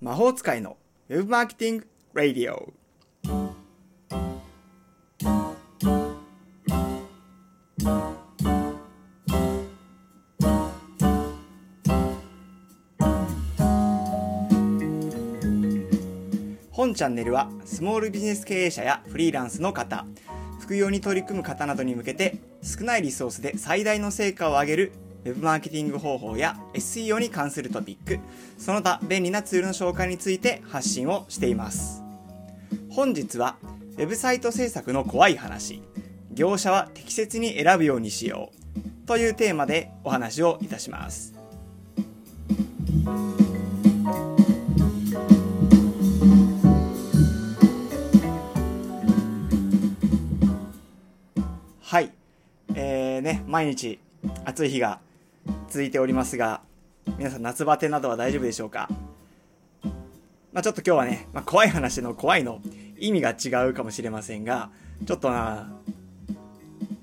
魔法使いのウェブマーケティング・ラディオ本チャンネルはスモールビジネス経営者やフリーランスの方。副業に取り組む方などに向けて少ないリソースで最大の成果を上げるウェブマーケティング方法や SEO に関するトピック、その他便利なツールの紹介について発信をしています。本日は、ウェブサイト制作の怖い話、業者は適切に選ぶようにしようというテーマでお話をいたします。はい。えーね、毎日暑い日が続いておりますが、皆さん夏バテなどは大丈夫でしょうか？まあ、ちょっと今日はね、まあ、怖い話の怖いの意味が違うかもしれませんが、ちょっとな、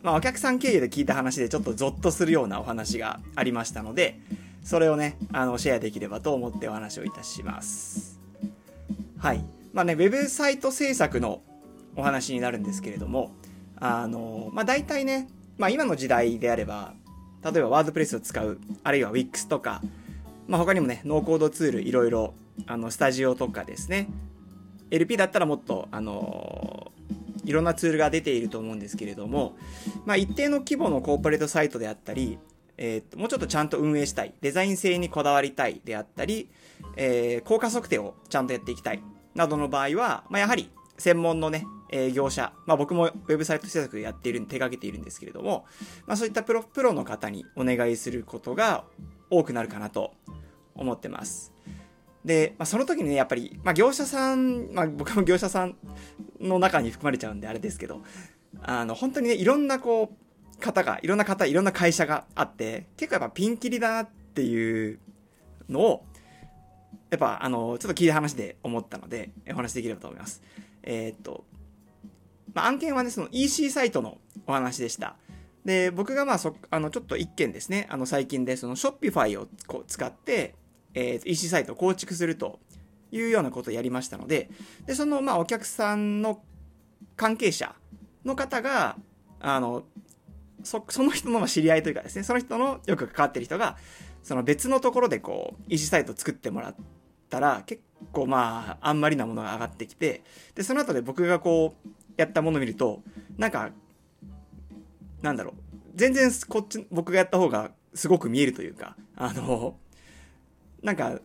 まあ、お客さん経由で聞いた話でちょっとゾッとするようなお話がありましたので、それをね、あの、シェアできればと思ってお話をいたします。はい。まあね、ウェブサイト制作のお話になるんですけれども、あの、まあ大体ね、まあ今の時代であれば、例えばワードプレスを使う、あるいは Wix とか、まあ、他にもね、ノーコードツールいろいろ、あの、スタジオとかですね、LP だったらもっと、あの、いろんなツールが出ていると思うんですけれども、まあ、一定の規模のコーポレートサイトであったり、えー、もうちょっとちゃんと運営したい、デザイン性にこだわりたいであったり、えー、効果測定をちゃんとやっていきたい、などの場合は、まあ、やはり専門のね、えー、業者、まあ僕もウェブサイト制作やっている、手掛けているんですけれども、まあそういったプロ、プロの方にお願いすることが多くなるかなと思ってます。で、まあその時にね、やっぱり、まあ業者さん、まあ僕も業者さんの中に含まれちゃうんであれですけど、あの、本当にね、いろんなこう、方が、いろんな方、いろんな会社があって、結構やっぱピンキリだなっていうのを、やっぱ、あの、ちょっと聞いた話で思ったので、お話できればと思います。えー、っと、まあ、案件はね、その EC サイトのお話でした。で、僕がまあそ、あの、ちょっと一件ですね、あの、最近でその Shopify をこう使って、えー、EC サイトを構築するというようなことをやりましたので、で、そのまあ、お客さんの関係者の方が、あの、そ、その人の知り合いというかですね、その人のよく関わってる人が、その別のところでこう、EC サイトを作ってもらったら、結構まあ、あんまりなものが上がってきて、で、その後で僕がこう、やったものを見ると、なんか、なんだろう、全然こっち、僕がやった方がすごく見えるというか、あの、なんか、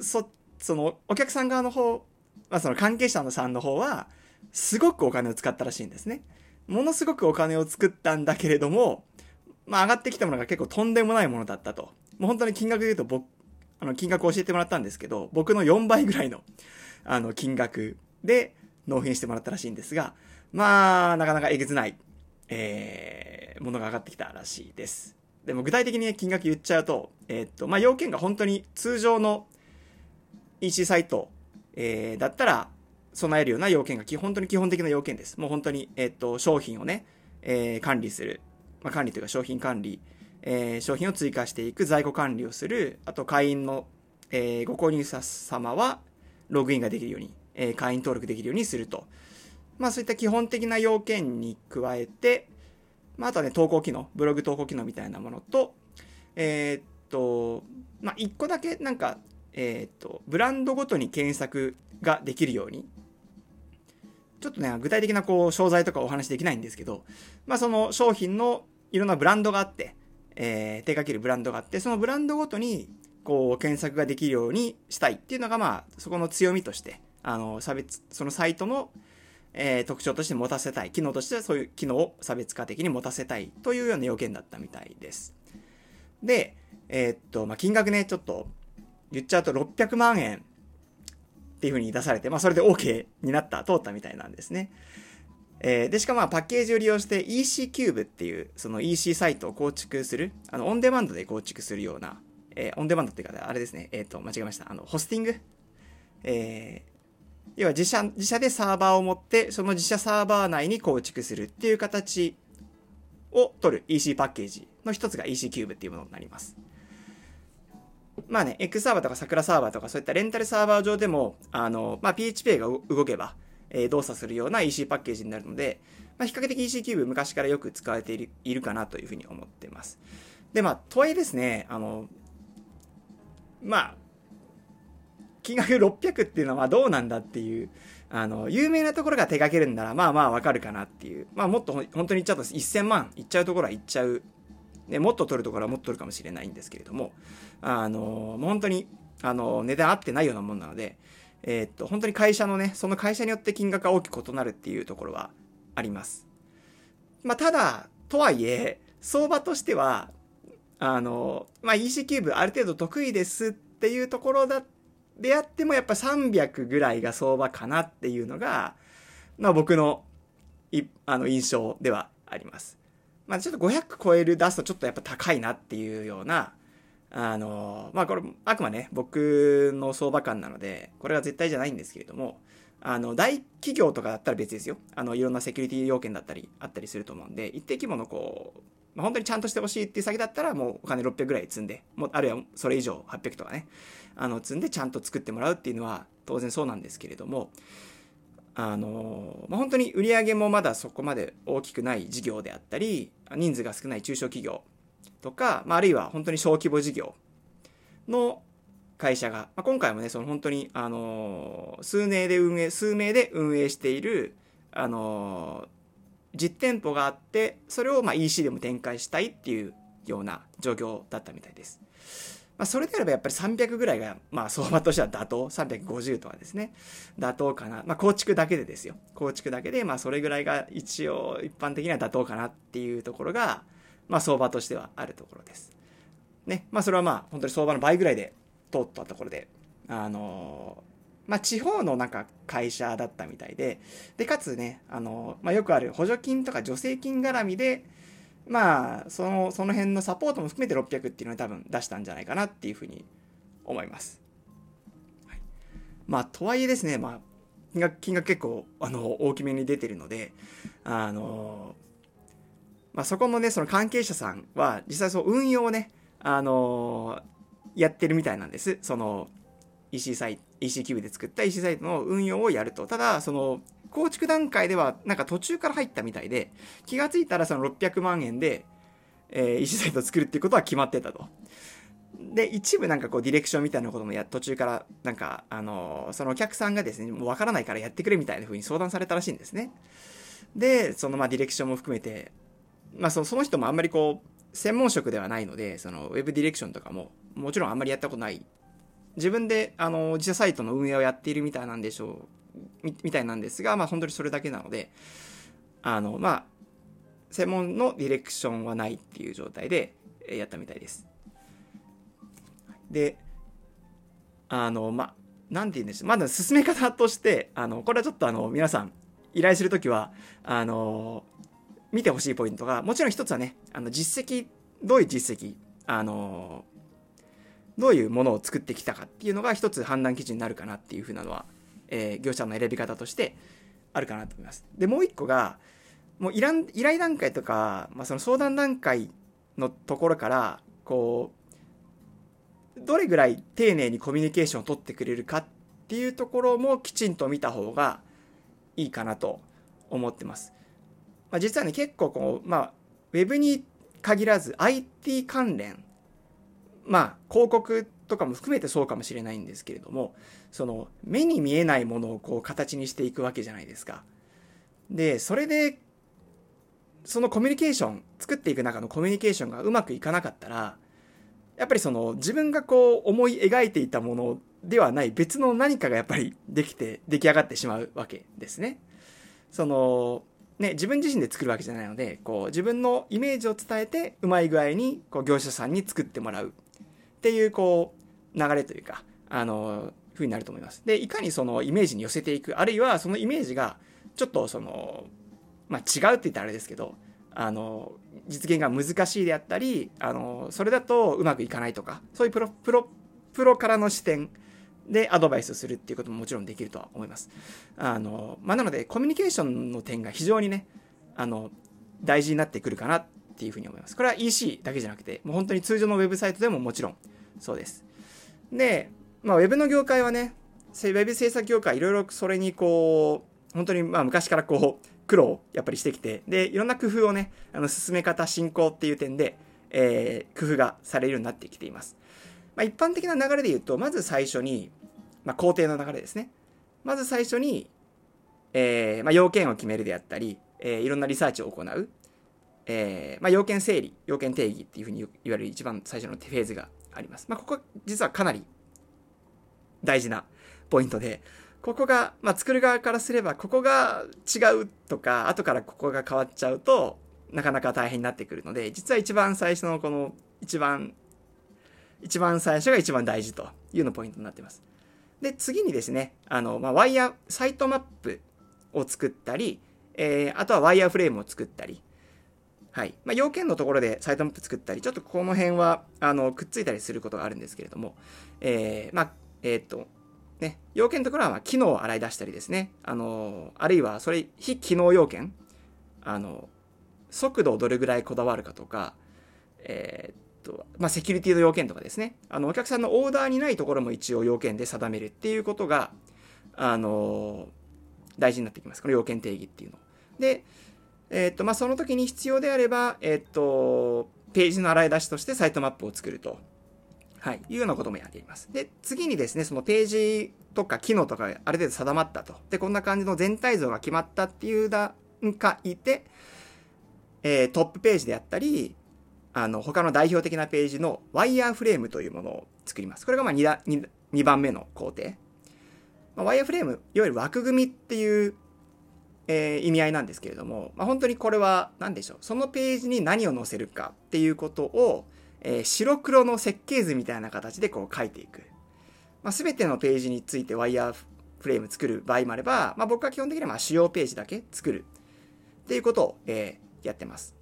そ、その、お客さん側の方、まあその関係者のさんの方は、すごくお金を使ったらしいんですね。ものすごくお金を作ったんだけれども、まあ上がってきたものが結構とんでもないものだったと。もう本当に金額で言うと僕、あの金額を教えてもらったんですけど、僕の4倍ぐらいの、あの金額で、納品してもらったらしいんですが、まあ、なかなかえげつない、えー、ものが上がってきたらしいです。でも具体的に、ね、金額言っちゃうと、えー、っと、まあ、要件が本当に通常の EC サイト、えー、だったら備えるような要件が本当に基本的な要件です。もう本当に、えー、っと、商品をね、えー、管理する。まあ、管理というか商品管理、えー、商品を追加していく在庫管理をする。あと、会員の、えー、ご購入者様はログインができるようにえー、会員登録できるようにすると。まあそういった基本的な要件に加えて、まああとはね、投稿機能、ブログ投稿機能みたいなものと、えー、っと、まあ一個だけなんか、えー、っと、ブランドごとに検索ができるように、ちょっとね、具体的なこう、商材とかお話できないんですけど、まあその商品のいろんなブランドがあって、えー、手掛けるブランドがあって、そのブランドごとに、こう、検索ができるようにしたいっていうのが、まあ、そこの強みとしてあの、差別、そのサイトの、えー、特徴として持たせたい。機能としてはそういう機能を差別化的に持たせたいというような要件だったみたいです。で、えー、っと、まあ、金額ね、ちょっと言っちゃうと600万円っていう風に出されて、まあ、それで OK になった、通ったみたいなんですね。えー、で、しかもパッケージを利用して EC キューブっていう、その EC サイトを構築する、あの、オンデマンドで構築するような、えー、オンデマンドっていうか、あれですね、えっ、と、間違えました。あの、ホスティングえー、要は自社、自社でサーバーを持って、その自社サーバー内に構築するっていう形を取る EC パッケージの一つが EC キューブっていうものになります。まあね、X サーバーとか桜サーバーとかそういったレンタルサーバー上でも、あの、まあ PHP が動けば、え、動作するような EC パッケージになるので、まあ、比較的 EC キューブ昔からよく使われているいるかなというふうに思ってます。で、まあ、とはいえですね、あの、まあ、金額600っていうのはどうなんだっていう、あの、有名なところが手掛けるんなら、まあまあわかるかなっていう。まあもっと本当に言っちゃうと1000万いっちゃうところはいっちゃう。ね、もっと取るところはもっと取るかもしれないんですけれども、あの、もう本当に、あの、値段合ってないようなもんなので、えー、っと、本当に会社のね、その会社によって金額が大きく異なるっていうところはあります。まあ、ただ、とはいえ、相場としては、あの、まあ、EC キューブある程度得意ですっていうところだ、であってもやっぱ300ぐらいが相場かなっていうのが、まあ僕の、い、あの印象ではあります。まあちょっと500超える出すとちょっとやっぱ高いなっていうような、あの、まあこれ、あくまね、僕の相場感なので、これは絶対じゃないんですけれども、あの、大企業とかだったら別ですよ。あの、いろんなセキュリティ要件だったり、あったりすると思うんで、一定規模のこう、まあ、本当にちゃんとしてほしいっていう先だったら、もうお金600ぐらい積んで、もあるいはそれ以上800とかね、あの、積んでちゃんと作ってもらうっていうのは当然そうなんですけれども、あの、まあ、本当に売り上げもまだそこまで大きくない事業であったり、人数が少ない中小企業とか、まあ、あるいは本当に小規模事業の会社が、まあ、今回もね、その本当に、あの数名で運営、数名で運営している、あの実店舗があって、それをまあ EC でも展開したいっていうような状況だったみたいです。まあ、それであればやっぱり300ぐらいが、まあ、相場としては妥当。350とかですね。妥当かな。まあ、構築だけでですよ。構築だけで、まあ、それぐらいが一応一般的には妥当かなっていうところが、まあ、相場としてはあるところです。ね。まあ、それはまあ、本当に相場の倍ぐらいで通ったところで、あのー、まあ、地方のなんか会社だったみたいで、で、かつね、あのー、まあ、よくある補助金とか助成金絡みで、まあ、その、その辺のサポートも含めて600っていうのは多分出したんじゃないかなっていうふうに思います。はい、まあ、とはいえですね、まあ、金額、金額結構、あの、大きめに出てるので、あの、まあ、そこもね、その関係者さんは、実際そう運用をね、あの、やってるみたいなんです。その、EC サイト、EC キューブで作った EC サイトの運用をやると。ただ、その、構築段階ではなんか途中から入ったみたいで、気がついたらその600万円で、えー、EC サイトを作るっていうことは決まってたと。で、一部なんかこうディレクションみたいなこともや、途中からなんか、あのー、そのお客さんがですね、もうわからないからやってくれみたいな風に相談されたらしいんですね。で、そのまあディレクションも含めて、まあその人もあんまりこう、専門職ではないので、そのウェブディレクションとかも、もちろんあんまりやったことない。自分で、あの、自社サイトの運営をやっているみたいなんでしょう、みみたいなんですが、まあ本当にそれだけなので、あの、まあ、専門のディレクションはないっていう状態でやったみたいです。で、あの、まあ、なんて言うんでしょう。まだ進め方として、あの、これはちょっとあの、皆さん、依頼するときは、あの、見てほしいポイントが、もちろん一つはね、あの、実績、どういう実績、あの、どういうものを作ってきたかっていうのが一つ判断基準になるかなっていうふうなのは、えー、業者の選び方としてあるかなと思います。で、もう一個が、もう依頼依頼段階とか、まあ、その相談段階のところから、こう、どれぐらい丁寧にコミュニケーションを取ってくれるかっていうところもきちんと見た方がいいかなと思ってます。まあ、実はね、結構こう、まあ、ウェブに限らず IT 関連、まあ、広告とかも含めてそうかもしれないんですけれども、その、目に見えないものをこう形にしていくわけじゃないですか。で、それで、そのコミュニケーション、作っていく中のコミュニケーションがうまくいかなかったら、やっぱりその自分がこう思い描いていたものではない別の何かがやっぱりできて、出来上がってしまうわけですね。その、ね、自分自身で作るわけじゃないので、こう、自分のイメージを伝えて、うまい具合に、こう、業者さんに作ってもらうっていう、こう、流れというか、あの、風になると思います。で、いかにそのイメージに寄せていく、あるいはそのイメージが、ちょっとその、まあ、違うって言ったらあれですけど、あの、実現が難しいであったり、あの、それだとうまくいかないとか、そういうプロ、プロ、プロからの視点でアドバイスするっていうことももちろんできるとは思います。あの、まあ、なのでコミュニケーションの点が非常にね、あの、大事になってくるかなっていうふうに思います。これは EC だけじゃなくて、もう本当に通常のウェブサイトでももちろんそうです。で、まあ、ウェブの業界はね、ウェブ制作業界いろいろそれにこう、本当にまあ昔からこう、苦労をやっぱりしてきて、で、いろんな工夫をね、あの進め方、進行っていう点で、えー、工夫がされるようになってきています。まあ、一般的な流れで言うと、まず最初に、まあ、工程の流れですね。まず最初に、えー、まあ、要件を決めるであったり、えー、いろんなリサーチを行う。えー、まあ、要件整理、要件定義っていうふうに言われる一番最初のフェーズがあります。まあ、ここ実はかなり大事なポイントで、ここが、まあ、作る側からすれば、ここが違うとか、後からここが変わっちゃうと、なかなか大変になってくるので、実は一番最初のこの、一番、一番最初が一番大事というのポイントになってます。で、次にですね、あの、まあ、ワイヤー、サイトマップを作ったり、えー、あとはワイヤーフレームを作ったり、はい。まあ、要件のところでサイトマップ作ったり、ちょっとこの辺は、あの、くっついたりすることがあるんですけれども、えー、まあ、えー、っと、ね、要件のところは、ま機能を洗い出したりですね、あの、あるいは、それ、非機能要件、あの、速度をどれぐらいこだわるかとか、えー、と、まあ、セキュリティの要件とかですね、あの、お客さんのオーダーにないところも一応要件で定めるっていうことが、あの、大事になってきます。この要件定義っていうの。で、えっと、まあ、その時に必要であれば、えっと、ページの洗い出しとしてサイトマップを作ると。はい。いうようなこともやっています。で、次にですね、そのページとか機能とかある程度定まったと。で、こんな感じの全体像が決まったっていう段階で、えー、トップページであったり、あの、他の代表的なページのワイヤーフレームというものを作ります。これがまあ 2, 2, 2番目の工程。まあ、ワイヤーフレーム、いわゆる枠組みっていうえー、意味合いなんですけれども、まあ、本当にこれは何でしょうそのページに何を載せるかっていうことを、えー、白黒の設計図みたいな形でこう書いていく、まあ、全てのページについてワイヤーフレーム作る場合もあれば、まあ、僕は基本的にはまあ主要ページだけ作るっていうことを、えー、やってます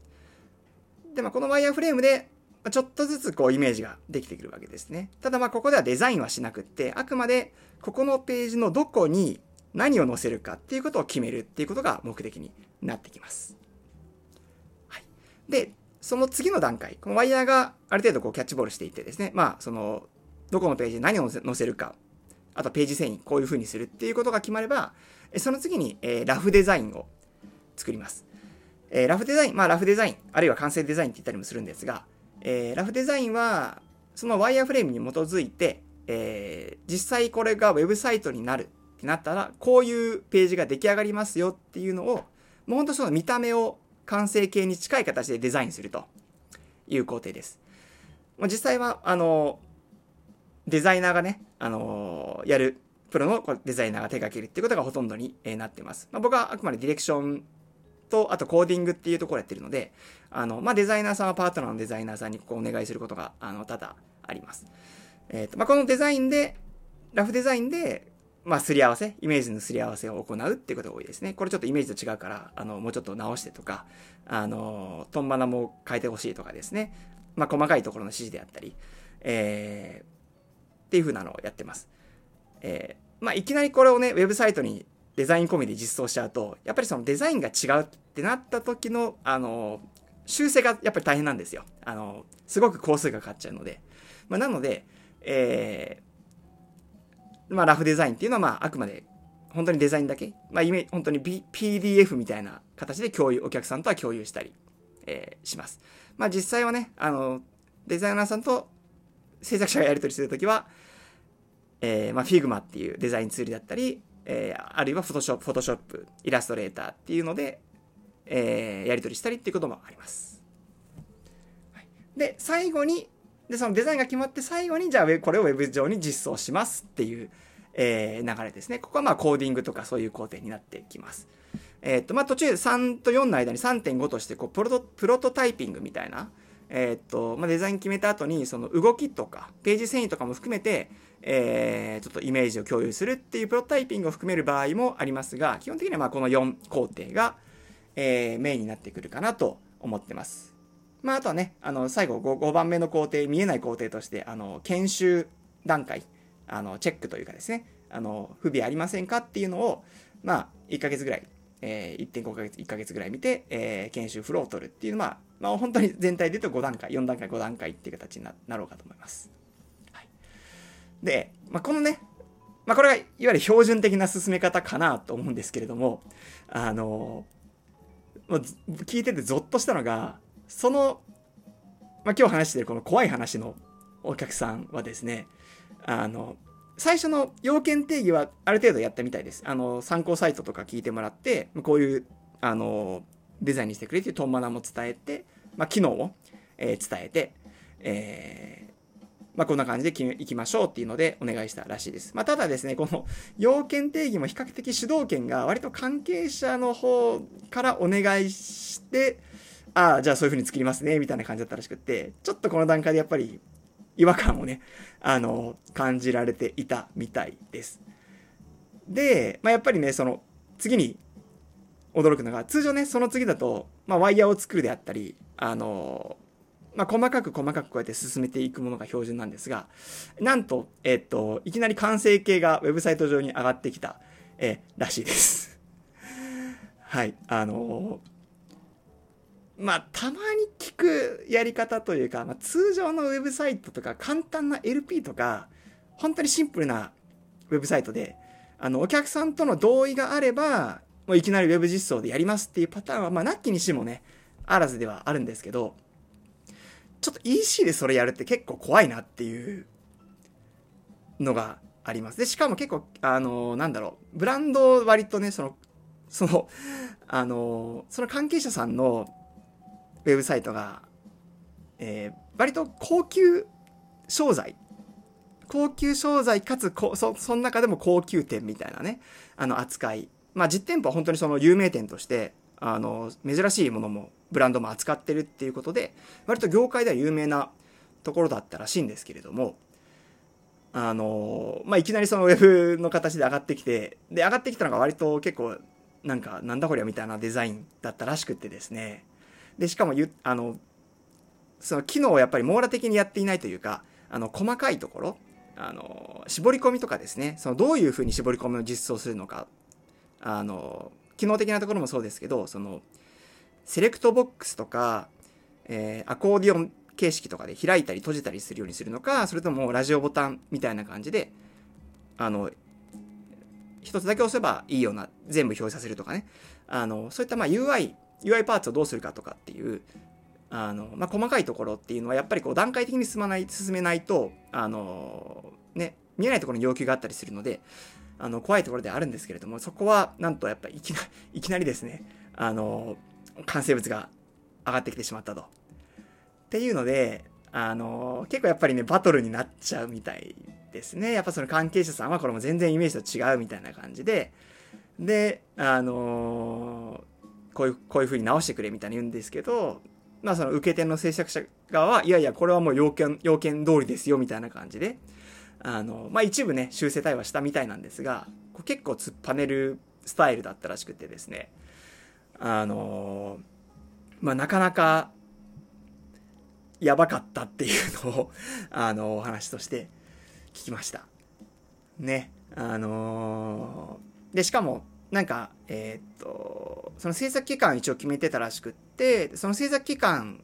で、まあ、このワイヤーフレームでちょっとずつこうイメージができてくるわけですねただまあここではデザインはしなくってあくまでここのページのどこに何を載せるかっていうことを決めるっていうことが目的になってきます。はい。で、その次の段階、このワイヤーがある程度こうキャッチボールしていってですね、まあ、その、どこのページに何を載せるか、あとページ遷移、こういう風にするっていうことが決まれば、その次に、えー、ラフデザインを作ります。えー、ラフデザイン、まあ、ラフデザイン、あるいは完成デザインって言ったりもするんですが、えー、ラフデザインは、そのワイヤーフレームに基づいて、えー、実際これがウェブサイトになるってなったら、こういうページが出来上がりますよっていうのを、もうほんとその見た目を完成形に近い形でデザインするという工程です。実際は、あの、デザイナーがね、あの、やる、プロのデザイナーが手掛けるっていうことがほとんどになってます。まあ、僕はあくまでディレクションと、あとコーディングっていうところやってるので、あの、まあ、デザイナーさんはパートナーのデザイナーさんにここお願いすることが、あの、多々あります。えっ、ー、と、まあ、このデザインで、ラフデザインで、まあ、すり合わせ、イメージのすり合わせを行うっていうことが多いですね。これちょっとイメージと違うから、あの、もうちょっと直してとか、あの、トンバナも変えてほしいとかですね。まあ、細かいところの指示であったり、えー、っていう風なのをやってます。えー、まあ、いきなりこれをね、ウェブサイトにデザイン込みで実装しちゃうと、やっぱりそのデザインが違うってなった時の、あの、修正がやっぱり大変なんですよ。あの、すごく工数がかかっちゃうので。まあ、なので、えー、まあ、ラフデザインっていうのは、まあ、あくまで、本当にデザインだけ、まあ、本当に、B、PDF みたいな形で共有、お客さんとは共有したり、えー、します。まあ、実際はね、あの、デザイナーさんと制作者がやり取りするときは、えー、まあ、Figma っていうデザインツールだったり、えー、あるいは Photoshop、Photoshop、イラストレーターっていうので、えー、やり取りしたりっていうこともあります。はい、で、最後に、で、そのデザインが決まって最後に、じゃあ、これを Web 上に実装しますっていう、えー、流れですね。ここはまあコーディングとかそういう工程になってきます。えっ、と、まあ途中3と4の間に3.5としてこうプロト、プロトタイピングみたいな、えっ、と、まあデザイン決めた後にその動きとか、ページ遷移とかも含めて、えー、ちょっとイメージを共有するっていうプロタイピングを含める場合もありますが、基本的にはまこの4工程が、えー、メインになってくるかなと思ってます。まあ、あとはね、あの、最後 5, 5番目の工程、見えない工程として、あの、研修段階、あの、チェックというかですね、あの、不備ありませんかっていうのを、まあ、1ヶ月ぐらい、えー、1.5ヶ月、1ヶ月ぐらい見て、えー、研修フローを取るっていうのは、まあ、本当に全体で言うと5段階、4段階、5段階っていう形になろうかと思います。で、まあ、このね、まあ、これがいわゆる標準的な進め方かなと思うんですけれども、あのもう聞いててゾッとしたのが、その、まあ、今日話してるこの怖い話のお客さんはですね、あの、最初の要件定義はある程度やったみたいです。あの、参考サイトとか聞いてもらって、こういう、あの、デザインにしてくれっていうトンマナも伝えて、まあ、機能を、えー、伝えて、えー、まあ、こんな感じで行きましょうっていうのでお願いしたらしいです。まあ、ただですね、この要件定義も比較的主導権が割と関係者の方からお願いして、ああ、じゃあそういう風に作りますね、みたいな感じだったらしくって、ちょっとこの段階でやっぱり違和感をね、あの、感じられていたみたいです。で、まあ、やっぱりね、その、次に驚くのが、通常ね、その次だと、まあ、ワイヤーを作るであったり、あの、まあ、細かく細かくこうやって進めていくものが標準なんですが、なんと、えっと、いきなり完成形がウェブサイト上に上がってきた、えらしいです。はい、あのまあ、たまに聞くやり方というか、まあ、通常のウェブサイトとか、簡単な LP とか、本当にシンプルなウェブサイトで、あの、お客さんとの同意があれば、もういきなりウェブ実装でやりますっていうパターンは、まあ、なきにしもね、あらずではあるんですけど、ちょっと EC でそれやるって結構怖いなっていうのがあります。で、しかも結構、あの、なんだろう、ブランド割とね、その、その、あの、その関係者さんのウェブサイトが、えー、割と高級商材。高級商材かつこそその中でも高級店みたいなねあの扱い。まあ実店舗は本当にその有名店としてあの珍しいものもブランドも扱ってるっていうことで割と業界では有名なところだったらしいんですけれどもあのまあいきなりそのウェブの形で上がってきてで上がってきたのが割と結構なんかなんだこりゃみたいなデザインだったらしくてですね。で、しかもゆ、あの、その機能をやっぱり網羅的にやっていないというか、あの、細かいところ、あの、絞り込みとかですね、そのどういうふうに絞り込みを実装するのか、あの、機能的なところもそうですけど、その、セレクトボックスとか、えー、アコーディオン形式とかで開いたり閉じたりするようにするのか、それともラジオボタンみたいな感じで、あの、一つだけ押せばいいような、全部表示させるとかね。あの、そういったまあ UI UI パーツをどうするかとかっていう、あの、まあ、細かいところっていうのはやっぱりこう段階的に進まない、進めないと、あの、ね、見えないところに要求があったりするので、あの、怖いところであるんですけれども、そこは、なんとやっぱいきなり、いきなりですね、あの、完成物が上がってきてしまったと。っていうので、あの、結構やっぱりね、バトルになっちゃうみたいですね。やっぱその関係者さんはこれも全然イメージと違うみたいな感じで、で、あのこういう、こういう風に直してくれみたいに言うんですけど、まあその受け手の制作者側は、いやいや、これはもう要件、要件通りですよみたいな感じで、あの、まあ一部ね、修正対話したみたいなんですが、結構突っぱねるスタイルだったらしくてですね、あの、まあなかなか、やばかったっていうのを、あの、お話として聞きました。ね。あの、で、しかも、なんか、えー、っと、その制作期間一応決めてたらしくって、その制作期間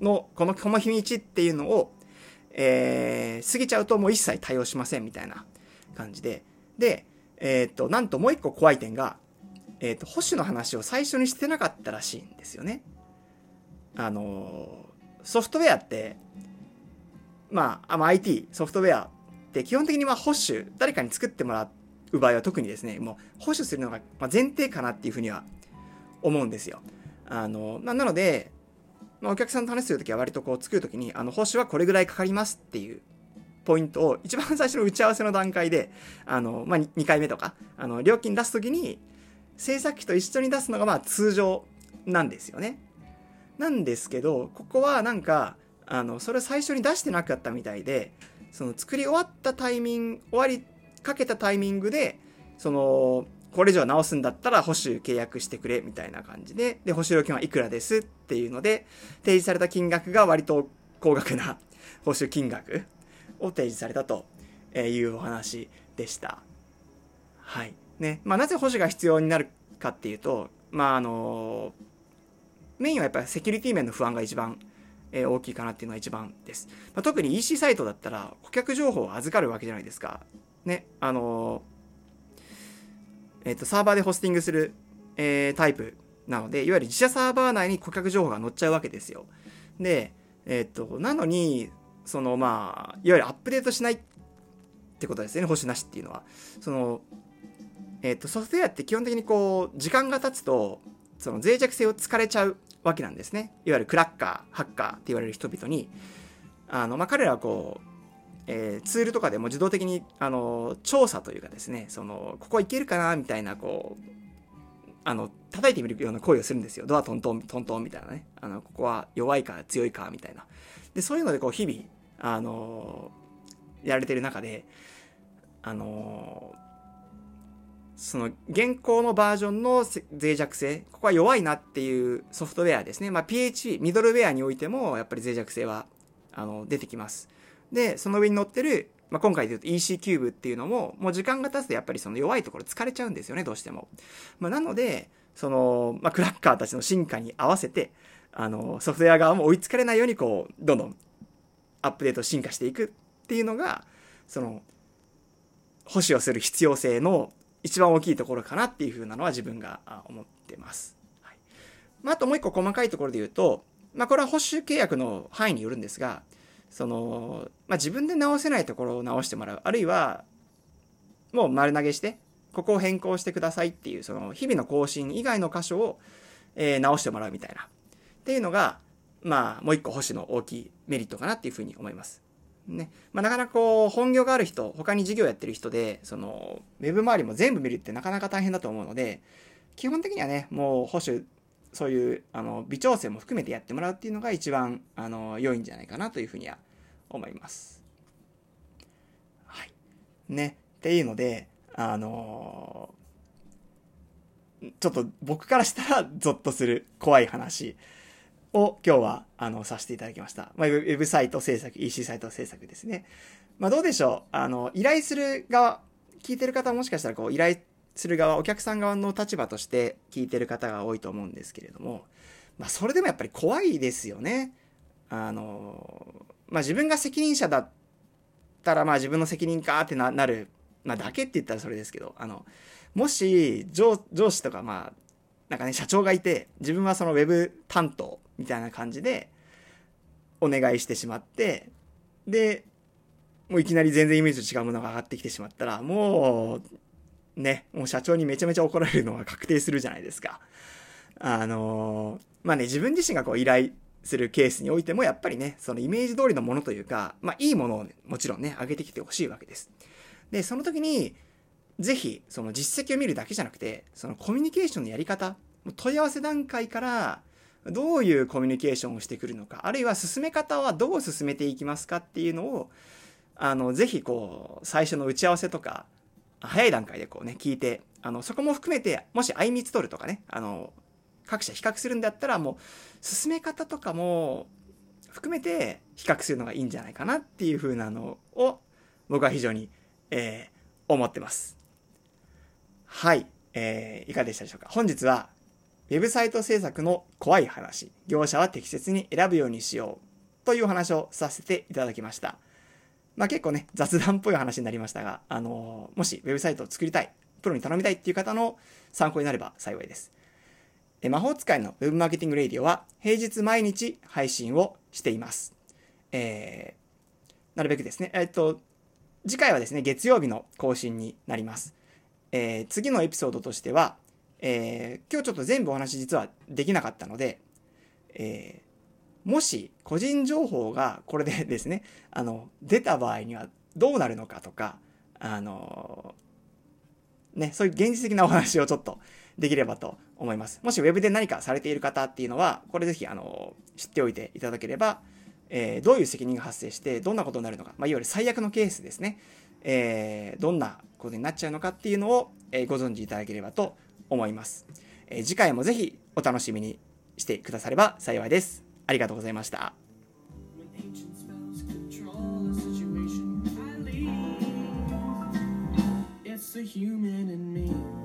のこの、この日にちっていうのを、えー、過ぎちゃうともう一切対応しませんみたいな感じで。で、えー、っと、なんともう一個怖い点が、えー、と、保守の話を最初にしてなかったらしいんですよね。あのソフトウェアって、まあ、あ IT、ソフトウェアって基本的には保守、誰かに作ってもら、う場合は特にですね、もう保守するのが前提かなっていうふうには思うんですよ。あの、なので、まあ、お客さんと話するときは割とこう作るときに、あの、報酬はこれぐらいかかりますっていうポイントを一番最初の打ち合わせの段階で、あの、まあ、2回目とか、あの、料金出すときに、制作費と一緒に出すのがまあ通常なんですよね。なんですけど、ここはなんか、あの、それ最初に出してなかったみたいで、その作り終わったタイミング、終わりかけたタイミングで、その、これ以上直すんだったら保守契約してくれみたいな感じで、で、保守料金はいくらですっていうので、提示された金額が割と高額な 報酬金額を提示されたというお話でした。はい。ね。まあ、なぜ保守が必要になるかっていうと、まあ、あの、メインはやっぱりセキュリティ面の不安が一番えー、大きいかなっていうのが一番です。まあ、特に EC サイトだったら顧客情報を預かるわけじゃないですか。ね、あの、えっ、と、サーバーでホスティングする、えー、タイプなので、いわゆる自社サーバー内に顧客情報が載っちゃうわけですよ。で、えっ、と、なのに、そのまあ、いわゆるアップデートしないってことですよね、保守なしっていうのは。その、えっ、と、ソフトウェアって基本的にこう、時間が経つと、その脆弱性を突かれちゃうわけなんですね。いわゆるクラッカー、ハッカーって言われる人々に、あの、まあ、彼らはこう、えー、ツールとかでも自動的に、あの、調査というかですね、その、ここいけるかなみたいな、こう、あの、叩いてみるような行為をするんですよ。ドアトントン、トントンみたいなね。あの、ここは弱いか強いかみたいな。で、そういうのでこう日々、あの、やられてる中で、あの、その現行のバージョンの脆弱性、ここは弱いなっていうソフトウェアですね。まあ、PHP、ミドルウェアにおいても、やっぱり脆弱性は、あの、出てきます。で、その上に乗ってる、まあ、今回で言うと EC キューブっていうのも、もう時間が経つとやっぱりその弱いところ疲れちゃうんですよね、どうしても。まあ、なので、その、まあ、クラッカーたちの進化に合わせて、あの、ソフトウェア側も追いつかれないように、こう、どんどんアップデート進化していくっていうのが、その、保守をする必要性の一番大きいところかなっていうふうなのは自分が思ってます。はい。まあ、あともう一個細かいところで言うと、まあ、これは保守契約の範囲によるんですが、その、まあ、自分で直せないところを直してもらう。あるいは、もう丸投げして、ここを変更してくださいっていう、その日々の更新以外の箇所を、えー、直してもらうみたいな。っていうのが、まあ、もう一個星の大きいメリットかなっていうふうに思います。ね。まあ、なかなかこう、本業がある人、他に事業やってる人で、その、ウェブ周りも全部見るってなかなか大変だと思うので、基本的にはね、もう保守、そういう、あの、微調整も含めてやってもらうっていうのが一番、あの、良いんじゃないかなというふうには思います。はい。ね。っていうので、あのちょっと僕からしたらゾッとする怖い話。を今日は、あの、させていただきました。まあ、ウェブサイト制作、EC サイト制作ですね。まあ、どうでしょう？あの、依頼する側、聞いてる方はもしかしたら、こう、依頼する側、お客さん側の立場として聞いてる方が多いと思うんですけれども、まあ、それでもやっぱり怖いですよね。あの、まあ、自分が責任者だったら、まあ、自分の責任かってななる、まあ、だけって言ったらそれですけど、あの、もし上、上司とか、まあ、なんかね、社長がいて、自分はそのウェブ担当みたいな感じで、お願いしてしまって、で、もういきなり全然イメージと違うものが上がってきてしまったら、もう、ね、もう社長にめちゃめちゃ怒られるのが確定するじゃないですか。あのまあね、自分自身がこう依頼するケースにおいても、やっぱりね、そのイメージ通りのものというか、まあいいものを、ね、もちろんね、上げてきてほしいわけです。で、その時に、ぜひ、その実績を見るだけじゃなくて、そのコミュニケーションのやり方、問い合わせ段階から、どういうコミュニケーションをしてくるのか、あるいは進め方はどう進めていきますかっていうのを、あの、ぜひこう、最初の打ち合わせとか、早い段階でこうね、聞いて、あの、そこも含めて、もし相見つ取るとかね、あの、各社比較するんだったら、もう、進め方とかも、含めて比較するのがいいんじゃないかなっていう風なのを、僕は非常に、えー、思ってます。はい。えー、いかがでしたでしょうか？本日は、ウェブサイト制作の怖い話、業者は適切に選ぶようにしようというお話をさせていただきました。まあ結構ね、雑談っぽい話になりましたが、あのー、もしウェブサイトを作りたい、プロに頼みたいっていう方の参考になれば幸いです。え魔法使いのウェブマーケティングレディオは平日毎日配信をしています。えー、なるべくですね、えっと、次回はですね、月曜日の更新になります。えー、次のエピソードとしては、えー、今日ちょっと全部お話実はできなかったので、えー、もし個人情報がこれでですね、あの、出た場合にはどうなるのかとか、あのね、そういう現実的なお話をちょっとできればと思います。もし Web で何かされている方っていうのは、これぜひ、あの、知っておいていただければ、えー、どういう責任が発生して、どんなことになるのか、まあ、いわゆる最悪のケースですね。えー、どんなことになっちゃうのかっていうのを、えー、ご存知いただければと思います。えー、次回もぜひお楽しみにしてくだされば幸いです。ありがとうございました。the human in me